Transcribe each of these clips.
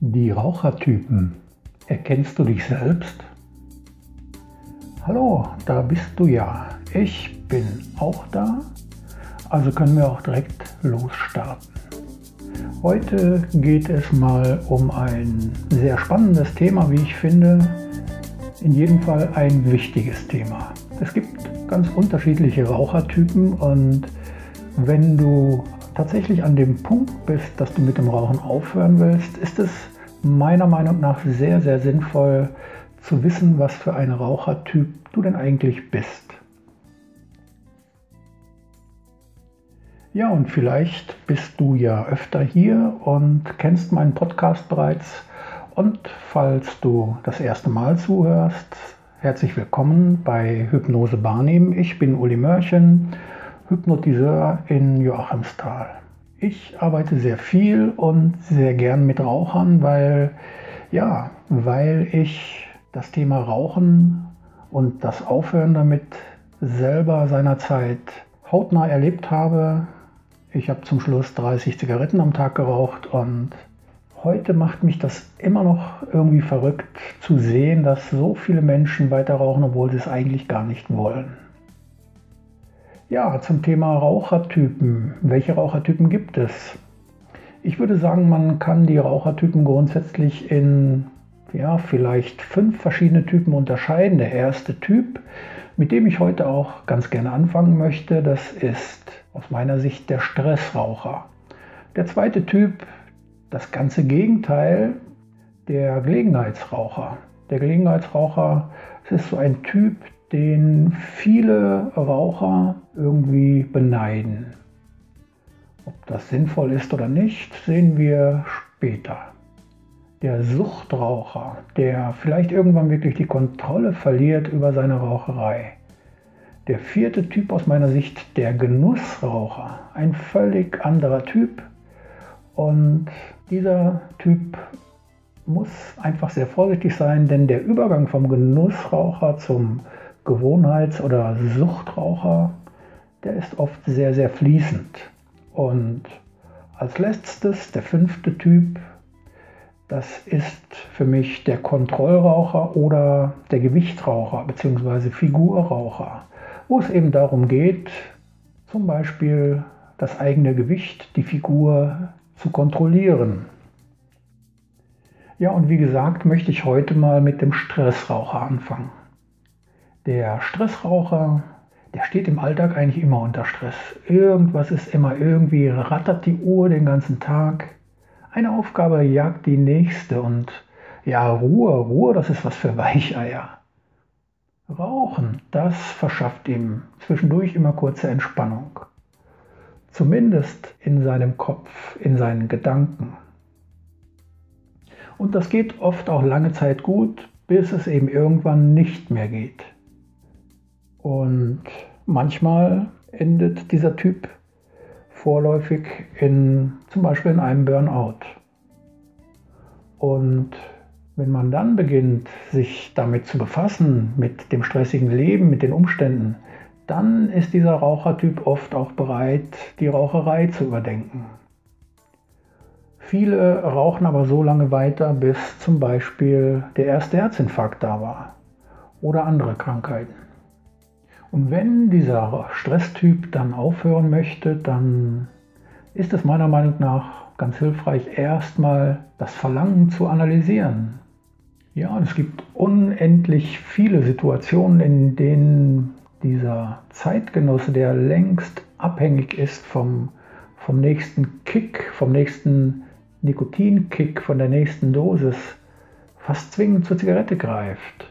Die Rauchertypen. Erkennst du dich selbst? Hallo, da bist du ja. Ich bin auch da. Also können wir auch direkt losstarten. Heute geht es mal um ein sehr spannendes Thema, wie ich finde. In jedem Fall ein wichtiges Thema. Es gibt ganz unterschiedliche Rauchertypen und wenn du tatsächlich an dem Punkt bist, dass du mit dem Rauchen aufhören willst, ist es meiner Meinung nach sehr, sehr sinnvoll zu wissen, was für ein Rauchertyp du denn eigentlich bist. Ja, und vielleicht bist du ja öfter hier und kennst meinen Podcast bereits. Und falls du das erste Mal zuhörst, herzlich willkommen bei Hypnose Barnehmen. Ich bin Uli Mörchen Hypnotiseur in Joachimsthal. Ich arbeite sehr viel und sehr gern mit Rauchern, weil, ja, weil ich das Thema Rauchen und das Aufhören damit selber seinerzeit hautnah erlebt habe. Ich habe zum Schluss 30 Zigaretten am Tag geraucht und heute macht mich das immer noch irgendwie verrückt zu sehen, dass so viele Menschen weiter rauchen, obwohl sie es eigentlich gar nicht wollen. Ja, zum Thema Rauchertypen. Welche Rauchertypen gibt es? Ich würde sagen, man kann die Rauchertypen grundsätzlich in ja, vielleicht fünf verschiedene Typen unterscheiden. Der erste Typ, mit dem ich heute auch ganz gerne anfangen möchte, das ist aus meiner Sicht der Stressraucher. Der zweite Typ, das ganze Gegenteil, der Gelegenheitsraucher. Der Gelegenheitsraucher ist so ein Typ, den viele Raucher irgendwie beneiden. Ob das sinnvoll ist oder nicht, sehen wir später. Der Suchtraucher, der vielleicht irgendwann wirklich die Kontrolle verliert über seine Raucherei. Der vierte Typ aus meiner Sicht, der Genussraucher. Ein völlig anderer Typ. Und dieser Typ muss einfach sehr vorsichtig sein, denn der Übergang vom Genussraucher zum Gewohnheits- oder Suchtraucher, der ist oft sehr, sehr fließend. Und als letztes, der fünfte Typ, das ist für mich der Kontrollraucher oder der Gewichtraucher bzw. Figurraucher, wo es eben darum geht, zum Beispiel das eigene Gewicht, die Figur zu kontrollieren. Ja, und wie gesagt, möchte ich heute mal mit dem Stressraucher anfangen. Der Stressraucher, der steht im Alltag eigentlich immer unter Stress. Irgendwas ist immer irgendwie, rattert die Uhr den ganzen Tag. Eine Aufgabe jagt die nächste und ja, Ruhe, Ruhe, das ist was für Weicheier. Rauchen, das verschafft ihm zwischendurch immer kurze Entspannung. Zumindest in seinem Kopf, in seinen Gedanken. Und das geht oft auch lange Zeit gut, bis es eben irgendwann nicht mehr geht. Und manchmal endet dieser Typ vorläufig in zum Beispiel in einem Burnout. Und wenn man dann beginnt, sich damit zu befassen, mit dem stressigen Leben, mit den Umständen, dann ist dieser Rauchertyp oft auch bereit, die Raucherei zu überdenken. Viele rauchen aber so lange weiter, bis zum Beispiel der erste Herzinfarkt da war oder andere Krankheiten. Und wenn dieser Stresstyp dann aufhören möchte, dann ist es meiner Meinung nach ganz hilfreich, erstmal das Verlangen zu analysieren. Ja, es gibt unendlich viele Situationen, in denen dieser Zeitgenosse, der längst abhängig ist vom, vom nächsten Kick, vom nächsten Nikotinkick, von der nächsten Dosis, fast zwingend zur Zigarette greift.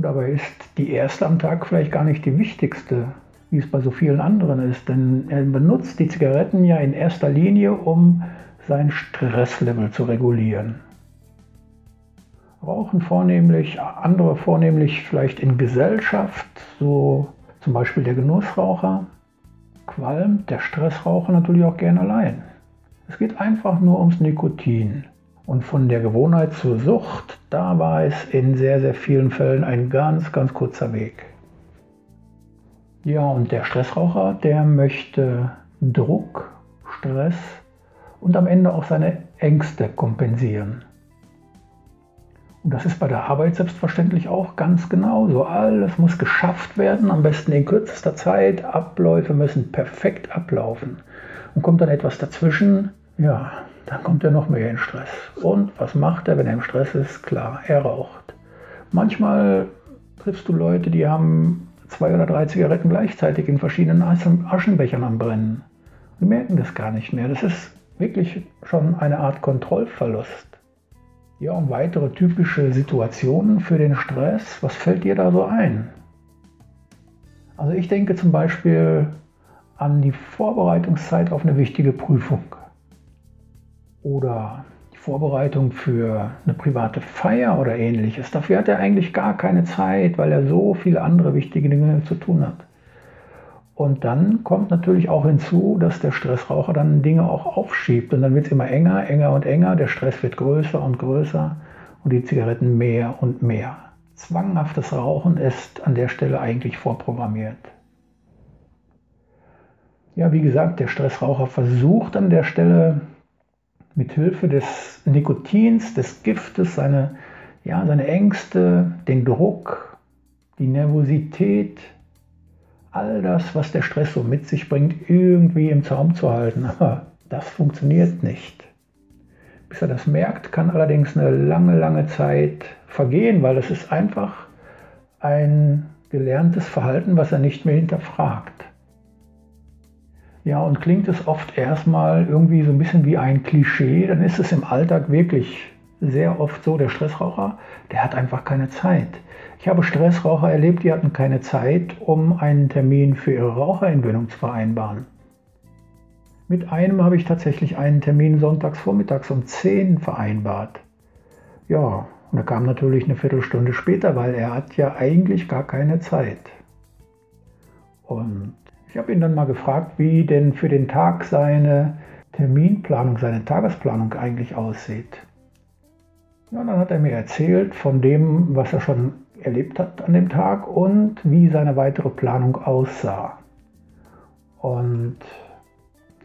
Und dabei ist die erste am Tag vielleicht gar nicht die wichtigste, wie es bei so vielen anderen ist. Denn er benutzt die Zigaretten ja in erster Linie, um sein Stresslevel zu regulieren. Rauchen vornehmlich, andere vornehmlich vielleicht in Gesellschaft, so zum Beispiel der Genussraucher, qualmt der Stressraucher natürlich auch gern allein. Es geht einfach nur ums Nikotin. Und von der Gewohnheit zur Sucht, da war es in sehr, sehr vielen Fällen ein ganz, ganz kurzer Weg. Ja, und der Stressraucher, der möchte Druck, Stress und am Ende auch seine Ängste kompensieren. Und das ist bei der Arbeit selbstverständlich auch ganz genauso. Alles muss geschafft werden, am besten in kürzester Zeit. Abläufe müssen perfekt ablaufen. Und kommt dann etwas dazwischen, ja, dann kommt er noch mehr in Stress. Und was macht er, wenn er im Stress ist? Klar, er raucht. Manchmal triffst du Leute, die haben zwei oder drei Zigaretten gleichzeitig in verschiedenen Aschenbechern am Brennen. Die merken das gar nicht mehr. Das ist wirklich schon eine Art Kontrollverlust. Ja, und weitere typische Situationen für den Stress, was fällt dir da so ein? Also ich denke zum Beispiel an die Vorbereitungszeit auf eine wichtige Prüfung oder die Vorbereitung für eine private Feier oder ähnliches. Dafür hat er eigentlich gar keine Zeit, weil er so viele andere wichtige Dinge zu tun hat. Und dann kommt natürlich auch hinzu, dass der Stressraucher dann Dinge auch aufschiebt. Und dann wird es immer enger, enger und enger. Der Stress wird größer und größer und die Zigaretten mehr und mehr. Zwanghaftes Rauchen ist an der Stelle eigentlich vorprogrammiert. Ja, wie gesagt, der Stressraucher versucht an der Stelle mit Hilfe des Nikotins, des Giftes, seine, ja, seine Ängste, den Druck, die Nervosität, all das, was der Stress so mit sich bringt, irgendwie im Zaum zu halten. Aber das funktioniert nicht. Bis er das merkt, kann allerdings eine lange, lange Zeit vergehen, weil das ist einfach ein gelerntes Verhalten, was er nicht mehr hinterfragt. Ja, und klingt es oft erstmal irgendwie so ein bisschen wie ein Klischee, dann ist es im Alltag wirklich sehr oft so, der Stressraucher, der hat einfach keine Zeit. Ich habe Stressraucher erlebt, die hatten keine Zeit, um einen Termin für ihre Raucherentwöhnung zu vereinbaren. Mit einem habe ich tatsächlich einen Termin sonntags vormittags um 10 vereinbart. Ja, und er kam natürlich eine Viertelstunde später, weil er hat ja eigentlich gar keine Zeit. Und ich habe ihn dann mal gefragt, wie denn für den Tag seine Terminplanung, seine Tagesplanung eigentlich aussieht. Ja, dann hat er mir erzählt von dem, was er schon erlebt hat an dem Tag und wie seine weitere Planung aussah. Und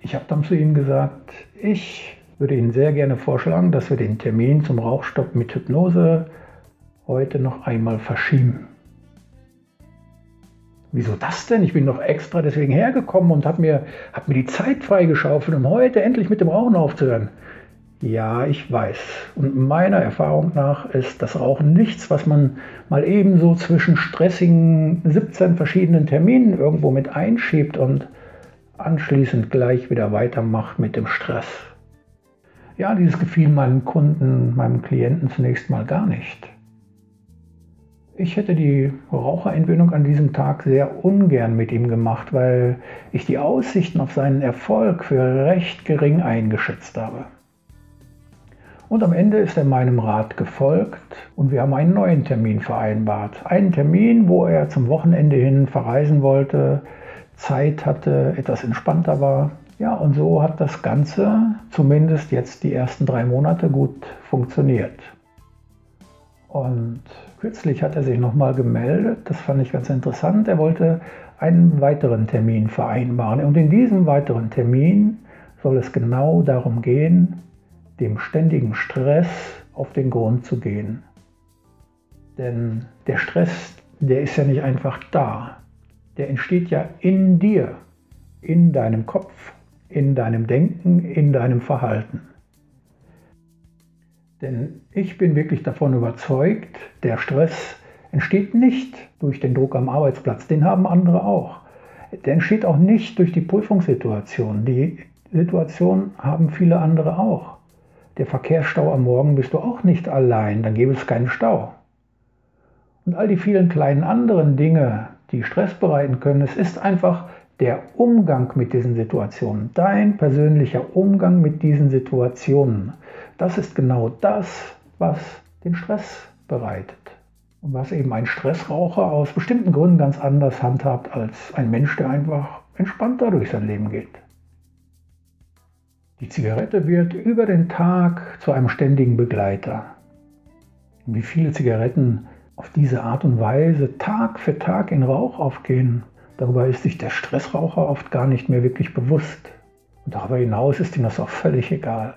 ich habe dann zu ihm gesagt, ich würde Ihnen sehr gerne vorschlagen, dass wir den Termin zum Rauchstopp mit Hypnose heute noch einmal verschieben. Wieso das denn? Ich bin noch extra deswegen hergekommen und habe mir, hab mir die Zeit freigeschaufelt, um heute endlich mit dem Rauchen aufzuhören. Ja, ich weiß. Und meiner Erfahrung nach ist das Rauchen nichts, was man mal ebenso zwischen stressigen 17 verschiedenen Terminen irgendwo mit einschiebt und anschließend gleich wieder weitermacht mit dem Stress. Ja, dieses gefiel meinem Kunden, meinem Klienten zunächst mal gar nicht. Ich hätte die Raucherentwöhnung an diesem Tag sehr ungern mit ihm gemacht, weil ich die Aussichten auf seinen Erfolg für recht gering eingeschätzt habe. Und am Ende ist er meinem Rat gefolgt und wir haben einen neuen Termin vereinbart. Einen Termin, wo er zum Wochenende hin verreisen wollte, Zeit hatte, etwas entspannter war. Ja, und so hat das Ganze zumindest jetzt die ersten drei Monate gut funktioniert. Und kürzlich hat er sich nochmal gemeldet, das fand ich ganz interessant. Er wollte einen weiteren Termin vereinbaren. Und in diesem weiteren Termin soll es genau darum gehen, dem ständigen Stress auf den Grund zu gehen. Denn der Stress, der ist ja nicht einfach da. Der entsteht ja in dir, in deinem Kopf, in deinem Denken, in deinem Verhalten. Denn ich bin wirklich davon überzeugt, der Stress entsteht nicht durch den Druck am Arbeitsplatz, den haben andere auch. Der entsteht auch nicht durch die Prüfungssituation. Die Situation haben viele andere auch. Der Verkehrsstau am Morgen bist du auch nicht allein, dann gäbe es keinen Stau. Und all die vielen kleinen anderen Dinge, die Stress bereiten können, es ist einfach der Umgang mit diesen Situationen, dein persönlicher Umgang mit diesen Situationen. Das ist genau das, was den Stress bereitet. Und was eben ein Stressraucher aus bestimmten Gründen ganz anders handhabt als ein Mensch, der einfach entspannter durch sein Leben geht. Die Zigarette wird über den Tag zu einem ständigen Begleiter. Und wie viele Zigaretten auf diese Art und Weise Tag für Tag in Rauch aufgehen, darüber ist sich der Stressraucher oft gar nicht mehr wirklich bewusst. Und darüber hinaus ist ihm das auch völlig egal.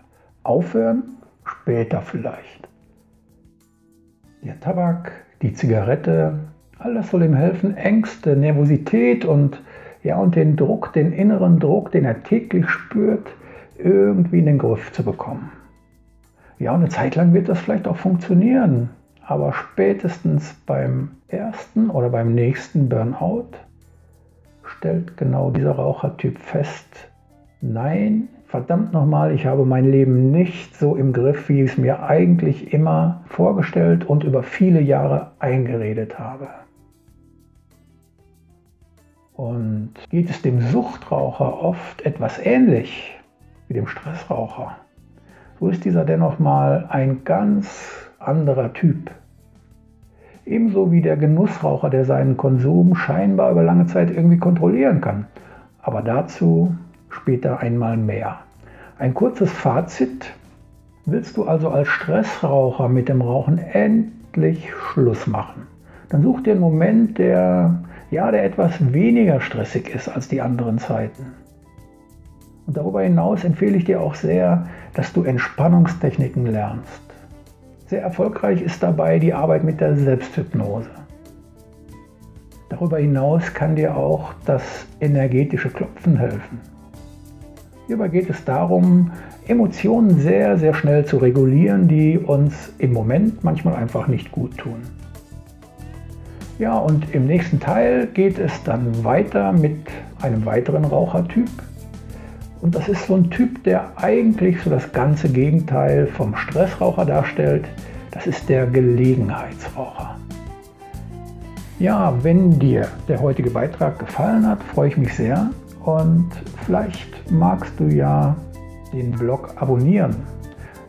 Aufhören? Später vielleicht. Der Tabak, die Zigarette, alles soll ihm helfen, Ängste, Nervosität und ja, und den Druck, den inneren Druck, den er täglich spürt, irgendwie in den Griff zu bekommen. Ja, und eine Zeit lang wird das vielleicht auch funktionieren, aber spätestens beim ersten oder beim nächsten Burnout stellt genau dieser Rauchertyp fest, nein, verdammt nochmal, ich habe mein Leben nicht so im Griff, wie ich es mir eigentlich immer vorgestellt und über viele Jahre eingeredet habe. Und geht es dem Suchtraucher oft etwas ähnlich wie dem Stressraucher, so ist dieser dennoch mal ein ganz anderer Typ. Ebenso wie der Genussraucher, der seinen Konsum scheinbar über lange Zeit irgendwie kontrollieren kann. Aber dazu später einmal mehr. Ein kurzes Fazit. Willst du also als Stressraucher mit dem Rauchen endlich Schluss machen? Dann such dir einen Moment, der, ja, der etwas weniger stressig ist als die anderen Zeiten. Und darüber hinaus empfehle ich dir auch sehr, dass du Entspannungstechniken lernst. Sehr erfolgreich ist dabei die Arbeit mit der Selbsthypnose. Darüber hinaus kann dir auch das energetische Klopfen helfen. Hierbei geht es darum, Emotionen sehr, sehr schnell zu regulieren, die uns im Moment manchmal einfach nicht gut tun. Ja, und im nächsten Teil geht es dann weiter mit einem weiteren Rauchertyp, und das ist so ein Typ, der eigentlich so das ganze Gegenteil vom Stressraucher darstellt. Das ist der Gelegenheitsraucher. Ja, wenn dir der heutige Beitrag gefallen hat, freue ich mich sehr. Und vielleicht magst du ja den Blog abonnieren.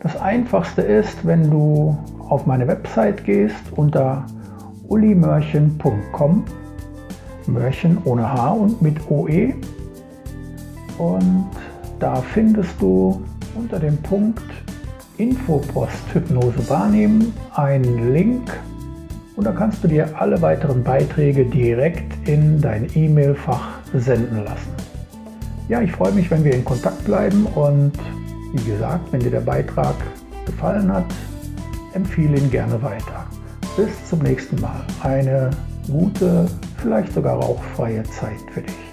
Das einfachste ist, wenn du auf meine Website gehst unter ulimörchen.com, Mörchen ohne H und mit OE und da findest du unter dem Punkt Infopost Hypnose wahrnehmen einen Link und da kannst du dir alle weiteren Beiträge direkt in dein E-Mail-Fach senden lassen. Ja, ich freue mich, wenn wir in Kontakt bleiben und wie gesagt, wenn dir der Beitrag gefallen hat, empfehle ihn gerne weiter. Bis zum nächsten Mal. Eine gute, vielleicht sogar rauchfreie Zeit für dich.